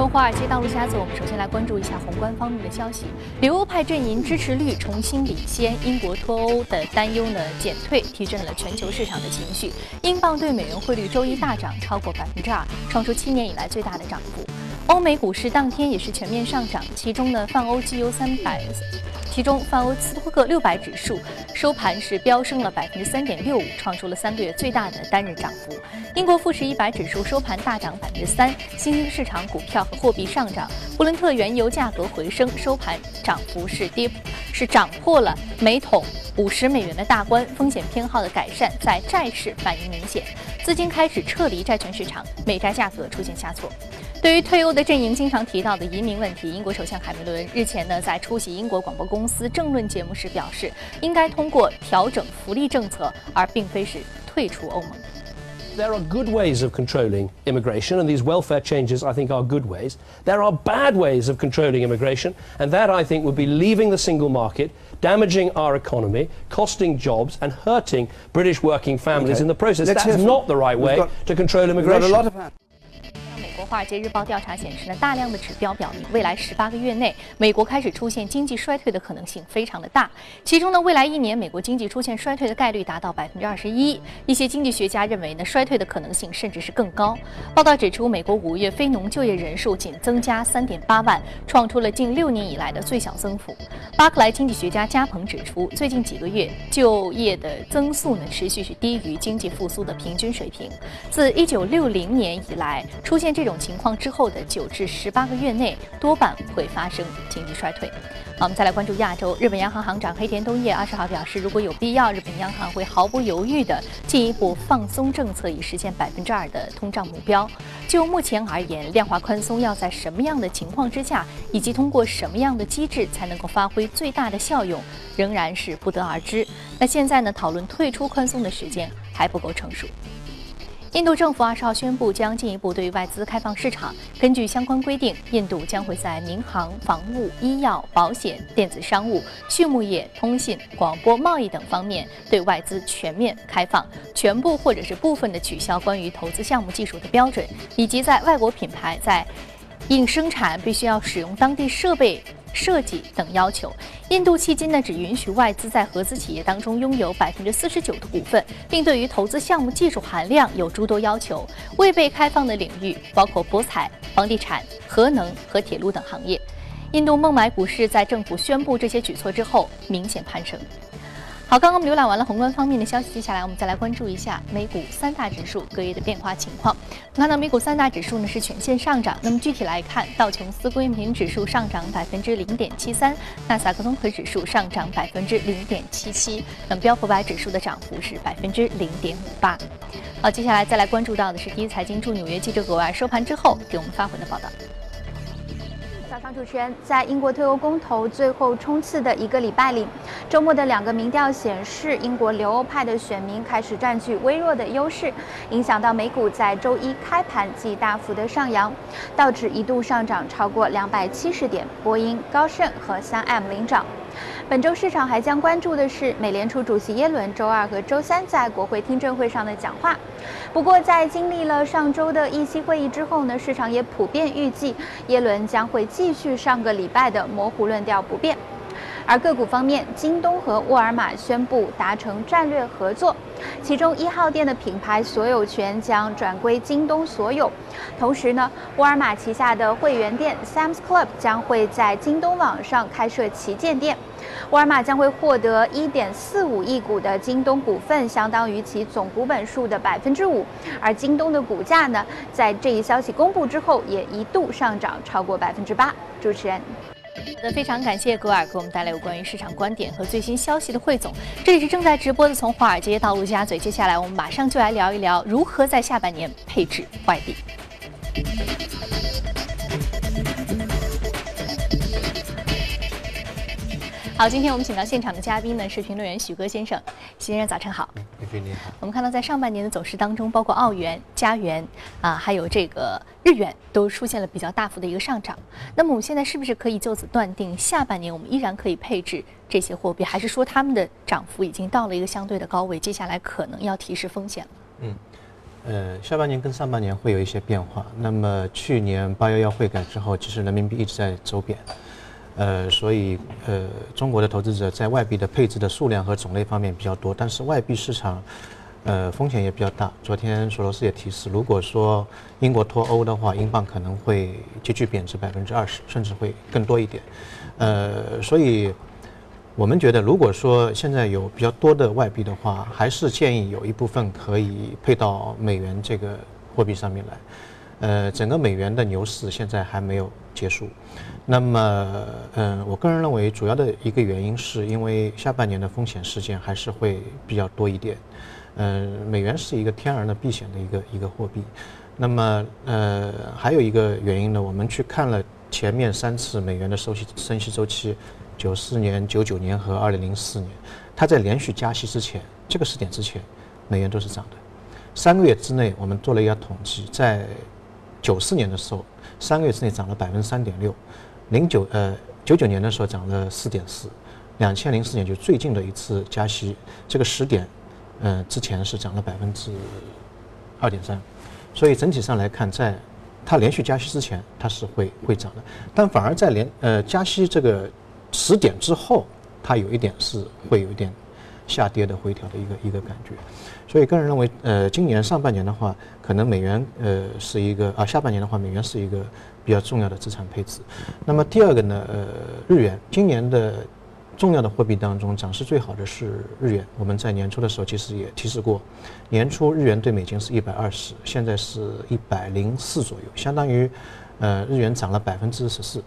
从华尔街到陆家嘴，我们首先来关注一下宏观方面的消息。留欧派阵营支持率重新领先，英国脱欧的担忧呢减退，提振了全球市场的情绪。英镑对美元汇率周一大涨超过百分之二，创出七年以来最大的涨幅。欧美股市当天也是全面上涨，其中呢泛欧绩优三百。其中，泛欧斯托克六百指数收盘是飙升了百分之三点六五，创出了三个月最大的单日涨幅。英国富时一百指数收盘大涨百分之三，新兴市场股票和货币上涨。布伦特原油价格回升，收盘涨幅是跌，是涨破了每桶五十美元的大关。风险偏好的改善在债市反应明显，资金开始撤离债券市场，美债价格出现下挫。对于退欧的阵营经常提到的移民问题，英国首相凯梅伦日前呢在出席英国广播公司政论节目时表示，应该通过调整福利政策，而并非是退出欧盟。There are good ways of controlling immigration, and these welfare changes, I think, are good ways. There are bad ways of controlling immigration, and that, I think, would be leaving the single market, damaging our economy, costing jobs, and hurting British working families Okay. in the process. Let's That's hear from- not the right we've way got- to control We've got a immigration. 《华尔街日报》调查显示呢，大量的指标表明，未来十八个月内，美国开始出现经济衰退的可能性非常的大。其中呢，未来一年美国经济出现衰退的概率达到百分之二十一。一些经济学家认为呢，衰退的可能性甚至是更高。报道指出，美国五月非农就业人数仅增加三点八万，创出了近六年以来的最小增幅。巴克莱经济学家加蓬指出，最近几个月就业的增速呢，持续是低于经济复苏的平均水平。自一九六零年以来，出现这种种情况之后的九至十八个月内，多半会发生经济衰退。好，我们再来关注亚洲，日本央行行长黑田东彦二十号表示，如果有必要，日本央行会毫不犹豫地进一步放松政策，以实现百分之二的通胀目标。就目前而言，量化宽松要在什么样的情况之下，以及通过什么样的机制才能够发挥最大的效用，仍然是不得而知。那现在呢，讨论退出宽松的时间还不够成熟。印度政府二十号宣布，将进一步对外资开放市场。根据相关规定，印度将会在民航、防务、医药、保险、电子商务、畜牧业、通信、广播、贸易等方面对外资全面开放，全部或者是部分的取消关于投资项目技术的标准，以及在外国品牌在应生产必须要使用当地设备。设计等要求，印度迄今呢只允许外资在合资企业当中拥有百分之四十九的股份，并对于投资项目技术含量有诸多要求。未被开放的领域包括博彩、房地产、核能和铁路等行业。印度孟买股市在政府宣布这些举措之后明显攀升。好，刚刚我们浏览完了宏观方面的消息，接下来我们再来关注一下美股三大指数隔夜的变化情况。我们看到美股三大指数呢是全线上涨，那么具体来看，道琼斯工业平指数上涨百分之零点七三，纳斯达克综合指数上涨百分之零点七七，那么标普百指数的涨幅是百分之零点五八。好，接下来再来关注到的是第一财经驻纽约记者葛外收盘之后给我们发回的报道。主持人，在英国退欧公投最后冲刺的一个礼拜里，周末的两个民调显示，英国留欧派的选民开始占据微弱的优势，影响到美股在周一开盘即大幅的上扬，道指一度上涨超过两百七十点，波音、高盛和三 M 领涨。本周市场还将关注的是美联储主席耶伦周二和周三在国会听证会上的讲话。不过，在经历了上周的议息会议之后呢，市场也普遍预计耶伦将会继续上个礼拜的模糊论调不变。而个股方面，京东和沃尔玛宣布达成战略合作，其中一号店的品牌所有权将转归京东所有。同时呢，沃尔玛旗下的会员店 Sam's Club 将会在京东网上开设旗舰店。沃尔玛将会获得1.45亿股的京东股份，相当于其总股本数的百分之五。而京东的股价呢，在这一消息公布之后，也一度上涨超过百分之八。主持人。那，非常感谢格尔给我们带来有关于市场观点和最新消息的汇总。这里是正在直播的从华尔街到陆家嘴，接下来我们马上就来聊一聊如何在下半年配置外币。好，今天我们请到现场的嘉宾呢是评论员许戈先生，许先生早晨好。李飞你好。我们看到在上半年的走势当中，包括澳元、加元啊，还有这个日元都出现了比较大幅的一个上涨。那么我们现在是不是可以就此断定，下半年我们依然可以配置这些货币，还是说他们的涨幅已经到了一个相对的高位，接下来可能要提示风险了？嗯，呃，下半年跟上半年会有一些变化。那么去年八幺幺汇改之后，其实人民币一直在走贬，呃，所以呃，中国的投资者在外币的配置的数量和种类方面比较多，但是外币市场，呃，风险也比较大。昨天索罗斯也提示，如果说英国脱欧的话，英镑可能会急剧贬值百分之二十，甚至会更多一点。呃，所以。我们觉得，如果说现在有比较多的外币的话，还是建议有一部分可以配到美元这个货币上面来。呃，整个美元的牛市现在还没有结束。那么，嗯，我个人认为主要的一个原因是因为下半年的风险事件还是会比较多一点。嗯，美元是一个天然的避险的一个一个货币。那么，呃，还有一个原因呢，我们去看了前面三次美元的收息升息周期。九四年、九九年和二零零四年，它在连续加息之前，这个时点之前，美元都是涨的。三个月之内，我们做了一个统计，在九四年的时候，三个月之内涨了百分之三点六；零九呃九九年的时候涨了四点四；两千零四年就最近的一次加息，这个时点，呃之前是涨了百分之二点三。所以整体上来看，在它连续加息之前，它是会会涨的，但反而在连呃加息这个。十点之后，它有一点是会有一点下跌的回调的一个一个感觉，所以个人认为，呃，今年上半年的话，可能美元呃是一个啊，下半年的话，美元是一个比较重要的资产配置。那么第二个呢，呃，日元，今年的重要的货币当中涨势最好的是日元。我们在年初的时候其实也提示过，年初日元对美金是一百二十，现在是一百零四左右，相当于呃日元涨了百分之十四。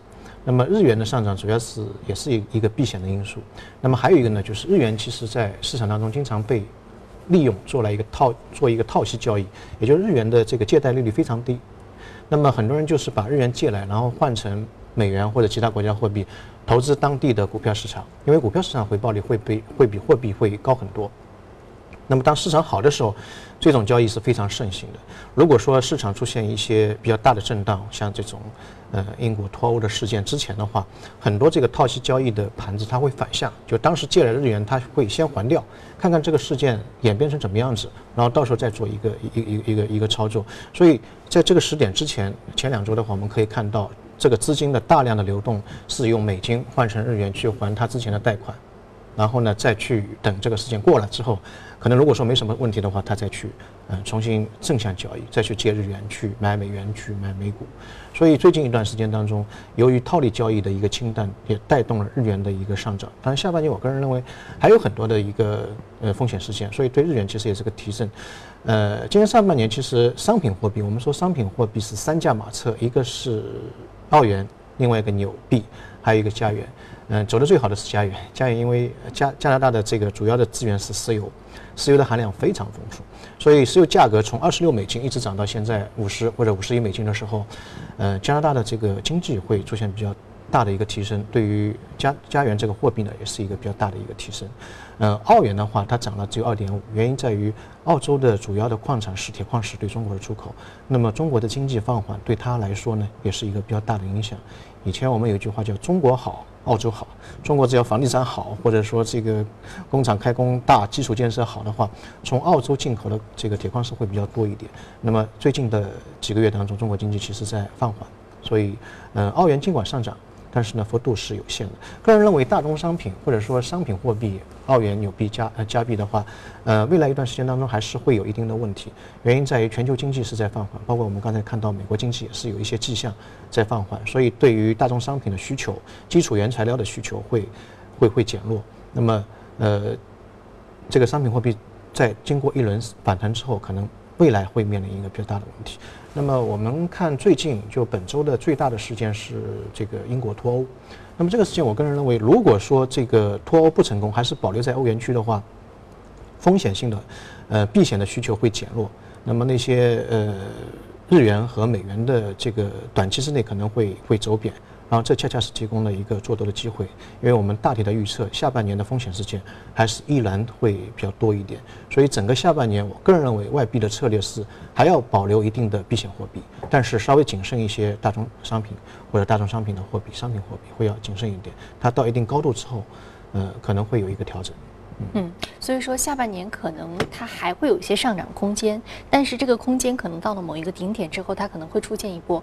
那么日元的上涨主要是也是一一个避险的因素。那么还有一个呢，就是日元其实在市场当中经常被利用做了一个套做一个套息交易，也就是日元的这个借贷利率非常低。那么很多人就是把日元借来，然后换成美元或者其他国家货币，投资当地的股票市场，因为股票市场回报率会比会比货币会高很多。那么当市场好的时候，这种交易是非常盛行的。如果说市场出现一些比较大的震荡，像这种。呃，英国脱欧的事件之前的话，很多这个套息交易的盘子它会反向，就当时借了日元，它会先还掉，看看这个事件演变成怎么样子，然后到时候再做一个一一一个一个操作。所以在这个时点之前，前两周的话，我们可以看到这个资金的大量的流动是用美金换成日元去还他之前的贷款，然后呢再去等这个事件过了之后。可能如果说没什么问题的话，他再去，嗯，重新正向交易，再去借日元去买美元去买美股，所以最近一段时间当中，由于套利交易的一个清淡，也带动了日元的一个上涨。当然，下半年我个人认为还有很多的一个呃风险事件，所以对日元其实也是个提振。呃，今年上半年其实商品货币，我们说商品货币是三驾马车，一个是澳元，另外一个纽币，还有一个加元。嗯，走的最好的是加元，加元因为加加拿大的这个主要的资源是石油。石油的含量非常丰富，所以石油价格从二十六美金一直涨到现在五十或者五十一美金的时候，呃，加拿大的这个经济会出现比较大的一个提升，对于加加元这个货币呢，也是一个比较大的一个提升。呃，澳元的话，它涨了只有二点五，原因在于澳洲的主要的矿产是铁矿石对中国的出口，那么中国的经济放缓对它来说呢，也是一个比较大的影响。以前我们有一句话叫“中国好”。澳洲好，中国只要房地产好，或者说这个工厂开工大，基础建设好的话，从澳洲进口的这个铁矿石会比较多一点。那么最近的几个月当中，中国经济其实在放缓，所以，嗯，澳元尽管上涨。但是呢，幅度是有限的。个人认为，大宗商品或者说商品货币，澳元、纽币、加呃加币的话，呃，未来一段时间当中还是会有一定的问题。原因在于全球经济是在放缓，包括我们刚才看到美国经济也是有一些迹象在放缓，所以对于大宗商品的需求、基础原材料的需求会会会减弱。那么，呃，这个商品货币在经过一轮反弹之后，可能未来会面临一个比较大的问题。那么我们看最近就本周的最大的事件是这个英国脱欧。那么这个事情，我个人认为，如果说这个脱欧不成功，还是保留在欧元区的话，风险性的呃避险的需求会减弱。那么那些呃日元和美元的这个短期之内可能会会走贬。然后这恰恰是提供了一个做多的机会，因为我们大体的预测下半年的风险事件还是依然会比较多一点，所以整个下半年我个人认为外币的策略是还要保留一定的避险货币，但是稍微谨慎一些大宗商品或者大宗商品的货币，商品货币会要谨慎一点，它到一定高度之后，呃可能会有一个调整。嗯，所以说下半年可能它还会有一些上涨空间，但是这个空间可能到了某一个顶点之后，它可能会出现一波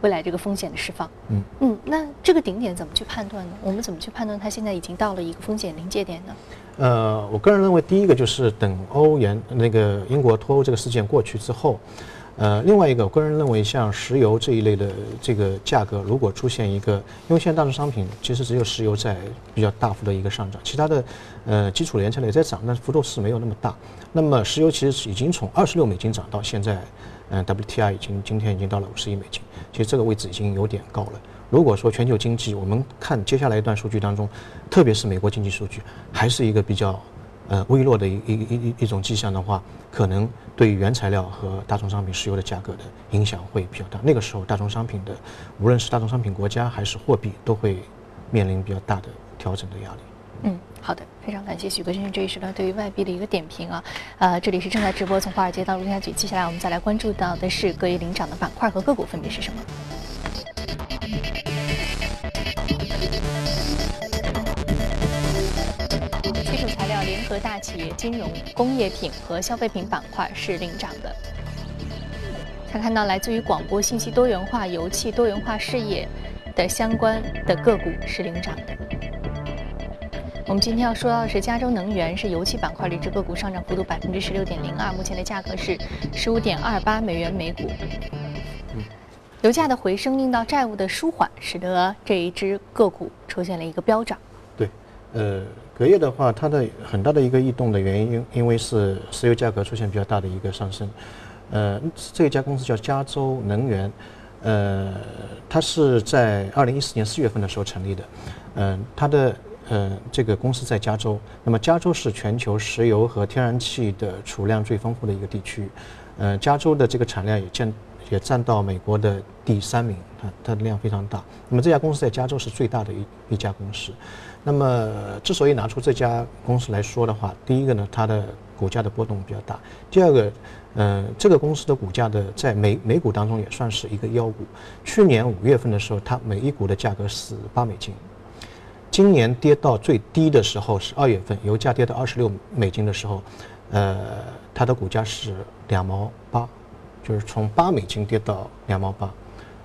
未来这个风险的释放。嗯嗯，那这个顶点怎么去判断呢？我们怎么去判断它现在已经到了一个风险临界点呢？呃，我个人认为，第一个就是等欧元那个英国脱欧这个事件过去之后，呃，另外一个，我个人认为，像石油这一类的这个价格，如果出现一个，因为现在大宗商品其实只有石油在比较大幅的一个上涨，其他的呃基础原材料也在涨，但是幅度是没有那么大。那么石油其实已经从二十六美金涨到现在，嗯，WTI 已经今天已经到了五十亿美金，其实这个位置已经有点高了。如果说全球经济，我们看接下来一段数据当中，特别是美国经济数据，还是一个比较呃微弱的一一一一种迹象的话，可能对原材料和大宗商品石油的价格的影响会比较大。那个时候，大宗商品的无论是大宗商品国家还是货币，都会面临比较大的调整的压力。嗯，好的，非常感谢许哥先生这一时段对于外币的一个点评啊。呃，这里是正在直播从华尔街到陆家嘴，接下来我们再来关注到的是各业领涨的板块和个股分别是什么。基础材料、联合大企业、金融、工业品和消费品板块是领涨的。他看到来自于广播信息多元化、油气多元化事业的相关的个股是领涨的。我们今天要说到的是加州能源，是油气板块的一只个股，上涨幅度百分之十六点零二，目前的价格是十五点二八美元每股。嗯油价的回升令到债务的舒缓，使得这一只个股出现了一个飙涨。对，呃，隔夜的话，它的很大的一个异动的原因，因为是石油价格出现比较大的一个上升。呃，这一家公司叫加州能源，呃，它是在二零一四年四月份的时候成立的。嗯、它的呃这个公司在加州，那么加州是全球石油和天然气的储量最丰富的一个地区。呃，加州的这个产量也占也占到美国的第三名，它它的量非常大。那么这家公司在加州是最大的一一家公司。那么之所以拿出这家公司来说的话，第一个呢，它的股价的波动比较大；第二个，呃，这个公司的股价的在美美股当中也算是一个妖股。去年五月份的时候，它每一股的价格是八美金。今年跌到最低的时候是二月份，油价跌到二十六美金的时候，呃，它的股价是两毛八，就是从八美金跌到两毛八。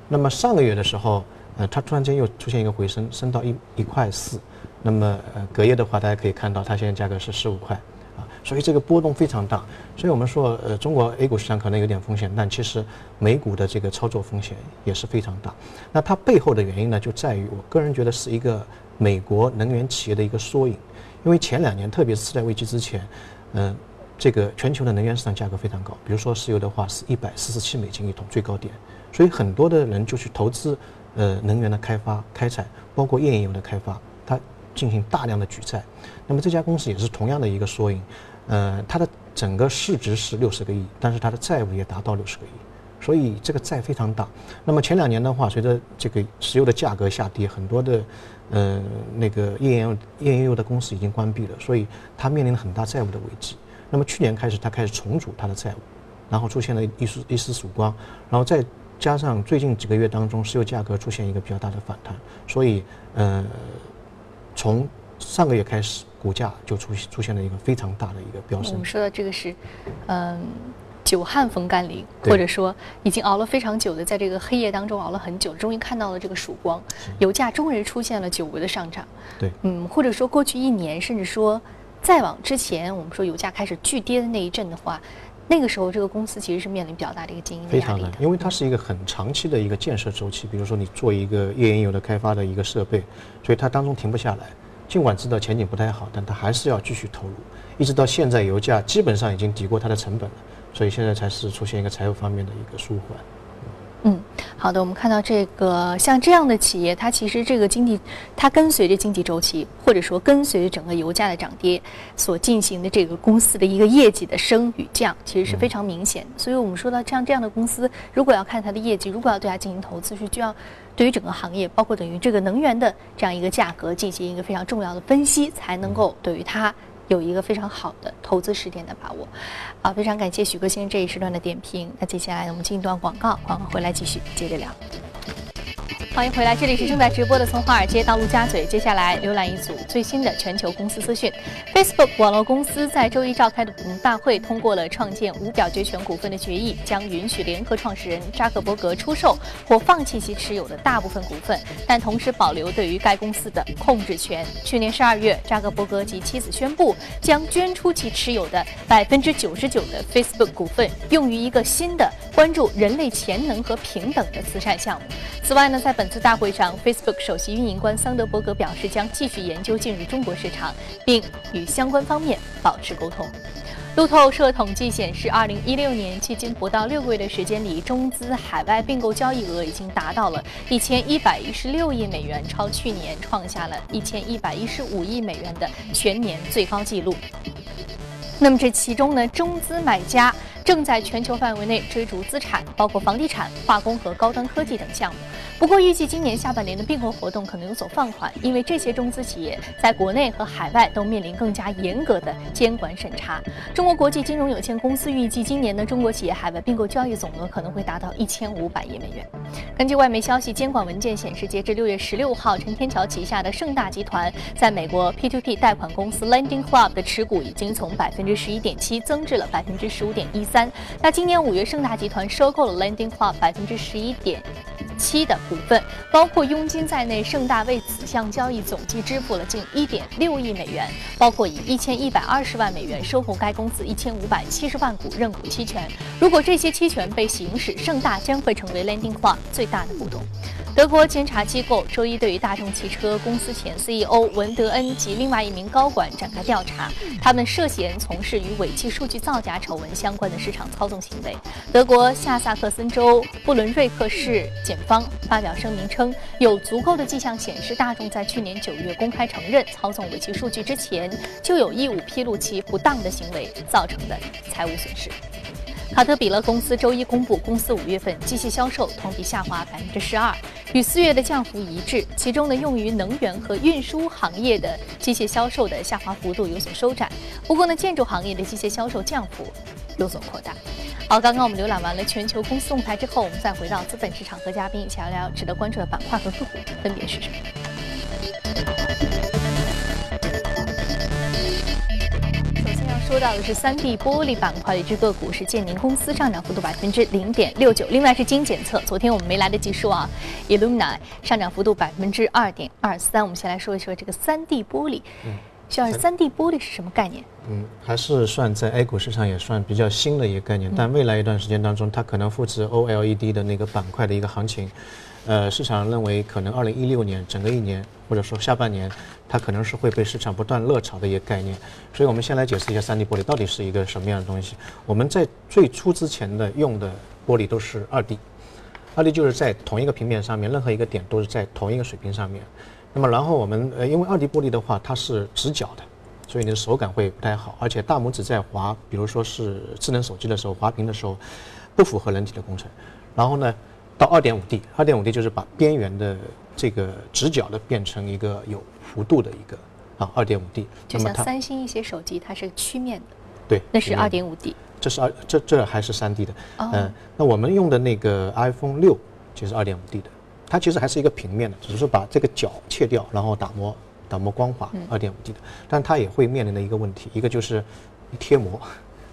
那么上个月的时候，呃，它突然间又出现一个回升，升到一一块四。那么呃，隔夜的话，大家可以看到它现在价格是十五块，啊，所以这个波动非常大。所以我们说，呃，中国 A 股市场可能有点风险，但其实美股的这个操作风险也是非常大。那它背后的原因呢，就在于我个人觉得是一个美国能源企业的一个缩影，因为前两年，特别是次贷危机之前，嗯、这个全球的能源市场价格非常高，比如说石油的话是一百四十七美金一桶最高点，所以很多的人就去投资呃能源的开发、开采，包括页岩油的开发，它进行大量的举债。那么这家公司也是同样的一个缩影，呃，它的整个市值是六十个亿，但是它的债务也达到六十个亿。所以这个债非常大。那么前两年的话，随着这个石油的价格下跌，很多的呃那个页岩页岩油的公司已经关闭了，所以它面临了很大债务的危机。那么去年开始，它开始重组它的债务，然后出现了一丝一丝曙光，然后再加上最近几个月当中，石油价格出现一个比较大的反弹，所以呃从上个月开始，股价就出出现了一个非常大的一个飙升我们。说的这个是，嗯。久旱逢甘霖，或者说已经熬了非常久的，在这个黑夜当中熬了很久，终于看到了这个曙光，油价终于出现了久违的上涨。对，嗯，或者说过去一年，甚至说再往之前，我们说油价开始巨跌的那一阵的话，那个时候这个公司其实是面临比较大的一个经营的非常难压力的，。因为它是一个很长期的一个建设周期。比如说你做一个页岩油的开发的一个设备，所以它当中停不下来。尽管知道前景不太好，但它还是要继续投入，一直到现在油价基本上已经抵过它的成本了，所以现在才是出现一个财务方面的一个舒缓。嗯，好的，我们看到这个像这样的企业，它其实这个经济，它跟随着经济周期，或者说跟随着整个油价的涨跌所进行的这个公司的一个业绩的升与降，其实是非常明显的。所以我们说到像这样的公司，如果要看它的业绩，如果要对它进行投资，是需要对于整个行业，包括等于这个能源的这样一个价格进行一个非常重要的分析，才能够对于它。有一个非常好的投资时点的把握，啊，非常感谢许哥先生这一时段的点评。那接下来我们进一段广告，广告回来继续接着聊。欢迎回来，这里是正在直播的从华尔街到陆家嘴。接下来浏览一组最新的全球公司资讯。Facebook 网络公司在周一召开的股东大会通过了创建无表决权股份的决议，将允许联合创始人扎克伯格出售或放弃其持有的大部分股份，但同时保留对于该公司的控制权。去年十二月，扎克伯格及妻子宣布将捐出其持有的百分之九十九的 Facebook 股份，用于一个新的关注人类潜能和平等的慈善项目。此外呢，在本次大会上，Facebook 首席运营官桑德伯格表示，将继续研究进入中国市场，并与相关方面保持沟通。路透社统计显示，二零一六年迄今不到六个月的时间里，中资海外并购交易额已经达到了一千一百一十六亿美元，超去年创下了一千一百一十五亿美元的全年最高纪录。那么这其中呢，中资买家。正在全球范围内追逐资产，包括房地产、化工和高端科技等项目。不过，预计今年下半年的并购活动可能有所放缓，因为这些中资企业在国内和海外都面临更加严格的监管审查。中国国际金融有限公司预计，今年的中国企业海外并购交易总额可能会达到一千五百亿美元。根据外媒消息，监管文件显示，截至六月十六号，陈天桥旗下的盛大集团在美国 P2P 贷款公司 Lending Club 的持股已经从百分之十一点七增至了百分之十五点一三。那今年五月，盛大集团收购了 Lending Club 百分之十一点七的股份，包括佣金在内，盛大为此项交易总计支付了近一点六亿美元，包括以一千一百二十万美元收购该公司一千五百七十万股认股期权。如果这些期权被行使，盛大将会成为 Landing Club 最大的股东。德国监察机构周一对于大众汽车公司前 CEO 文德恩及另外一名高管展开调查，他们涉嫌从事与尾气数据造假丑闻相关的市场操纵行为。德国下萨克森州布伦瑞克市检方发表声明称，有足够的迹象显示，大众在去年九月公开承认操纵尾气数据之前，就有义务披露其不当的行为造成的财务损失。卡特彼勒公司周一公布，公司五月份机械销售同比下滑百分之十二，与四月的降幅一致。其中呢，用于能源和运输行业的机械销售的下滑幅度有所收窄。不过呢，建筑行业的机械销售降幅有所扩大。好，刚刚我们浏览完了全球公司动态之后，我们再回到资本市场，和嘉宾一起聊聊值得关注的板块和个股分别是什么。说到的是三 D 玻璃板块的一只个股是建宁公司，上涨幅度百分之零点六九。另外是经检测，昨天我们没来得及说啊，Illumina 上涨幅度百分之二点二三。我们先来说一说这个三 D 玻璃。嗯，需要三 D 玻璃是什么概念？嗯，还是算在 A 股市场也算比较新的一个概念，但未来一段时间当中，它可能复制 OLED 的那个板块的一个行情。呃，市场认为可能二零一六年整个一年，或者说下半年，它可能是会被市场不断热炒的一个概念。所以我们先来解释一下三 D 玻璃到底是一个什么样的东西。我们在最初之前的用的玻璃都是二 D，二 D 就是在同一个平面上面，任何一个点都是在同一个水平上面。那么然后我们呃，因为二 D 玻璃的话它是直角的，所以你的手感会不太好，而且大拇指在滑，比如说是智能手机的时候滑屏的时候，不符合人体的工程。然后呢？到二点五 D，二点五 D 就是把边缘的这个直角的变成一个有弧度的一个啊，二点五 D。就像三星一些手机，它是曲面的。对，那是二点五 D。这是二，这这还是三 D 的。嗯，那我们用的那个 iPhone 六就是二点五 D 的，它其实还是一个平面的，只是把这个角切掉，然后打磨打磨光滑，二点五 D 的。但它也会面临的一个问题，一个就是贴膜，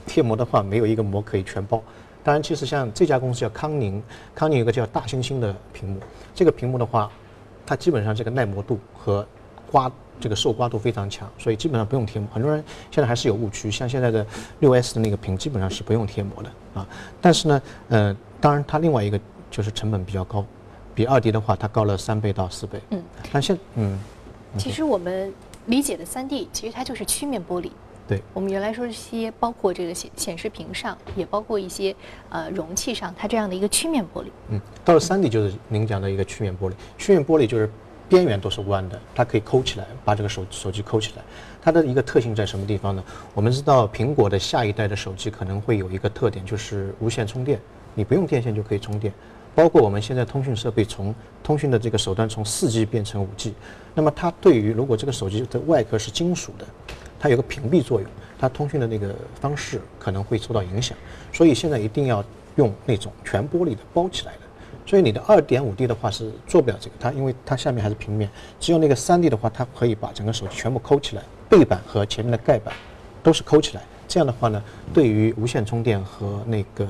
贴膜的话没有一个膜可以全包。当然，其实像这家公司叫康宁，康宁有个叫大猩猩的屏幕，这个屏幕的话，它基本上这个耐磨度和刮这个受刮度非常强，所以基本上不用贴膜。很多人现在还是有误区，像现在的六 S 的那个屏基本上是不用贴膜的啊。但是呢，呃，当然它另外一个就是成本比较高，比二 D 的话它高了三倍到四倍。嗯，但现嗯，其实我们理解的三 D 其实它就是曲面玻璃。对，我们原来说这些，包括这个显显示屏上，也包括一些呃容器上，它这样的一个曲面玻璃。嗯，到了三 D 就是您讲的一个曲面玻璃。曲面玻璃就是边缘都是弯的，它可以抠起来，把这个手手机抠起来。它的一个特性在什么地方呢？我们知道苹果的下一代的手机可能会有一个特点，就是无线充电，你不用电线就可以充电。包括我们现在通讯设备从通讯的这个手段从四 G 变成五 G，那么它对于如果这个手机的外壳是金属的。它有个屏蔽作用，它通讯的那个方式可能会受到影响，所以现在一定要用那种全玻璃的包起来的，所以你的二点五 D 的话是做不了这个，它因为它下面还是平面，只有那个三 D 的话，它可以把整个手机全部抠起来，背板和前面的盖板都是抠起来。这样的话呢，对于无线充电和那个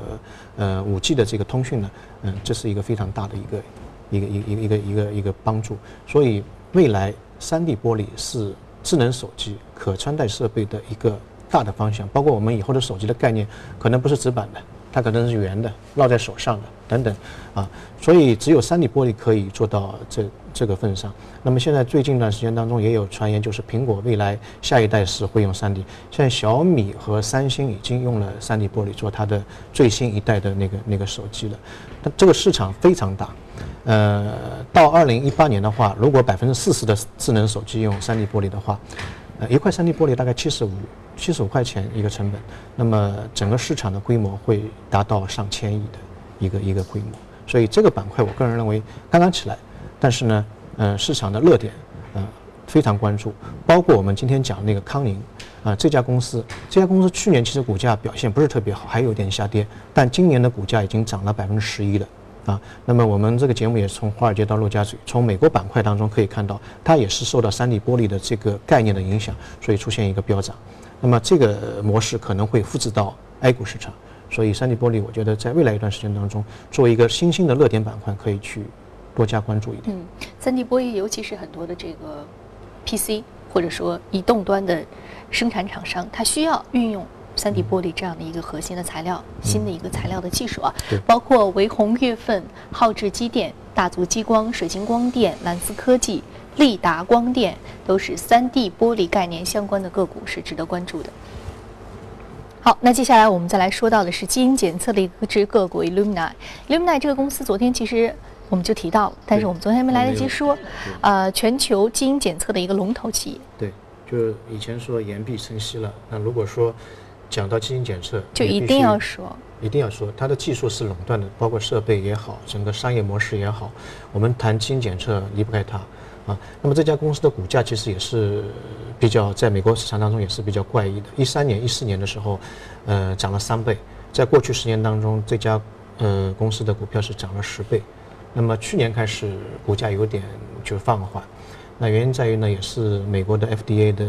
呃五 G 的这个通讯呢，嗯，这是一个非常大的一个一个一个一个一个一个帮助。所以未来三 D 玻璃是智能手机可穿戴设备的一个大的方向，包括我们以后的手机的概念，可能不是直板的。它可能是圆的，绕在手上的等等，啊，所以只有三 D 玻璃可以做到这这个份上。那么现在最近一段时间当中也有传言，就是苹果未来下一代是会用三 D。现在小米和三星已经用了三 D 玻璃做它的最新一代的那个那个手机了。它这个市场非常大，呃，到二零一八年的话，如果百分之四十的智能手机用三 D 玻璃的话，一块三 D 玻璃大概七十五。七十五块钱一个成本，那么整个市场的规模会达到上千亿的一个一个规模，所以这个板块我个人认为刚刚起来，但是呢，嗯，市场的热点，嗯，非常关注，包括我们今天讲那个康宁，啊，这家公司，这家公司去年其实股价表现不是特别好，还有点下跌，但今年的股价已经涨了百分之十一了。啊，那么我们这个节目也是从华尔街到陆家嘴，从美国板块当中可以看到，它也是受到三 D 玻璃的这个概念的影响，所以出现一个飙涨。那么这个模式可能会复制到 A 股市场，所以三 D 玻璃，我觉得在未来一段时间当中，作为一个新兴的热点板块，可以去多加关注一点。嗯，三 D 玻璃，尤其是很多的这个 PC 或者说移动端的生产厂商，它需要运用三 D 玻璃这样的一个核心的材料，新的一个材料的技术啊，包括维宏月份、浩智机电、大族激光、水晶光电、蓝思科技。利达光电都是三 D 玻璃概念相关的个股，是值得关注的。好，那接下来我们再来说到的是基因检测的一只个股 Illumina。Illumina 这个公司昨天其实我们就提到了，但是我们昨天没来得及说。呃，全球基因检测的一个龙头企业。对，就是以前说言必称息了。那如果说讲到基因检测，就一定要说，一定要说，它的技术是垄断的，包括设备也好，整个商业模式也好，我们谈基因检测离不开它。啊，那么这家公司的股价其实也是比较在美国市场当中也是比较怪异的。一三年、一四年的时候，呃，涨了三倍，在过去十年当中，这家呃公司的股票是涨了十倍。那么去年开始股价有点就放缓。那原因在于呢，也是美国的 FDA 的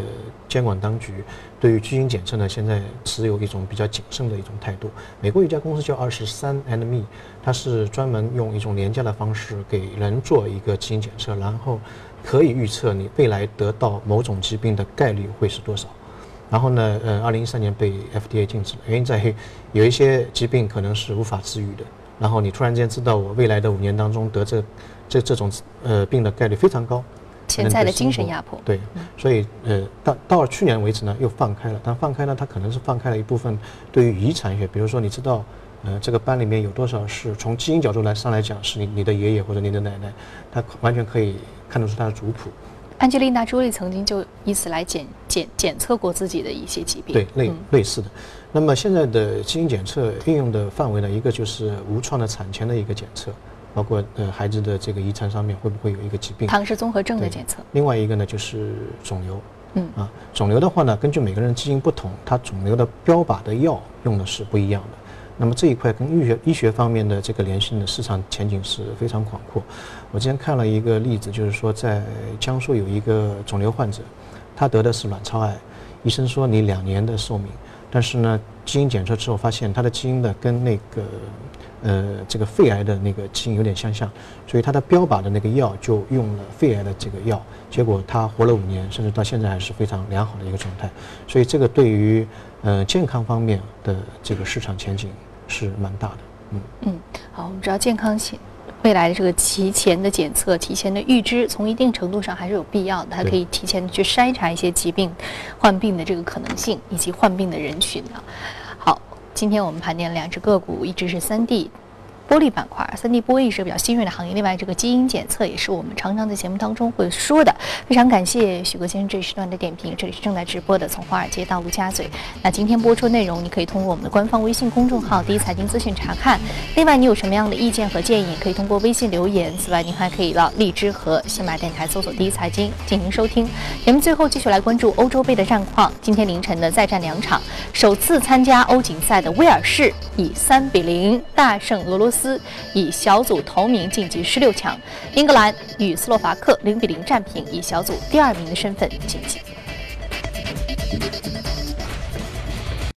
监管当局对于基因检测呢，现在持有一种比较谨慎的一种态度。美国有一家公司叫二十三 and Me，它是专门用一种廉价的方式给人做一个基因检测，然后可以预测你未来得到某种疾病的概率会是多少。然后呢，呃，二零一三年被 FDA 禁止了，原因在于有一些疾病可能是无法治愈的。然后你突然间知道我未来的五年当中得这这这种呃病的概率非常高。潜在的精神压迫，对，所以呃，到到了去年为止呢，又放开了。但放开呢，它可能是放开了一部分对于遗传学，比如说你知道，呃，这个班里面有多少是从基因角度来上来讲是你你的爷爷或者你的奶奶，他完全可以看得出他的族谱。安吉丽娜·朱莉曾经就以此来检检检测过自己的一些疾病，对，类类似的。那么现在的基因检测运用的范围呢，一个就是无创的产前的一个检测。包括呃孩子的这个遗传上面会不会有一个疾病？唐氏综合症的检测。另外一个呢就是肿瘤，嗯啊，肿瘤的话呢，根据每个人基因不同，它肿瘤的标靶的药用的是不一样的。那么这一块跟医学医学方面的这个联系呢市场前景是非常广阔。我之前看了一个例子，就是说在江苏有一个肿瘤患者，他得的是卵巢癌，医生说你两年的寿命，但是呢基因检测之后发现他的基因呢跟那个。呃，这个肺癌的那个基因有点相像，所以他的标靶的那个药就用了肺癌的这个药，结果他活了五年，甚至到现在还是非常良好的一个状态。所以这个对于呃健康方面的这个市场前景是蛮大的。嗯嗯，好，我们知道健康前未来的这个提前的检测、提前的预知，从一定程度上还是有必要的，它可以提前去筛查一些疾病患病的这个可能性以及患病的人群啊。今天我们盘点两只个股，一只是三 D。玻璃板块，三 D 玻璃是比较新锐的行业。另外，这个基因检测也是我们常常在节目当中会说的。非常感谢许哥先生这一时段的点评。这里是正在直播的，从华尔街到陆家嘴。那今天播出内容，你可以通过我们的官方微信公众号“第一财经资讯”查看。另外，你有什么样的意见和建议，可以通过微信留言。此外，您还可以到荔枝和喜马电台搜索“第一财经”进行收听。节目最后继续来关注欧洲杯的战况。今天凌晨的再战两场，首次参加欧锦赛的威尔士以三比零大胜俄罗斯。斯以小组头名晋级十六强，英格兰与斯洛伐克零比零战平，以小组第二名的身份晋级。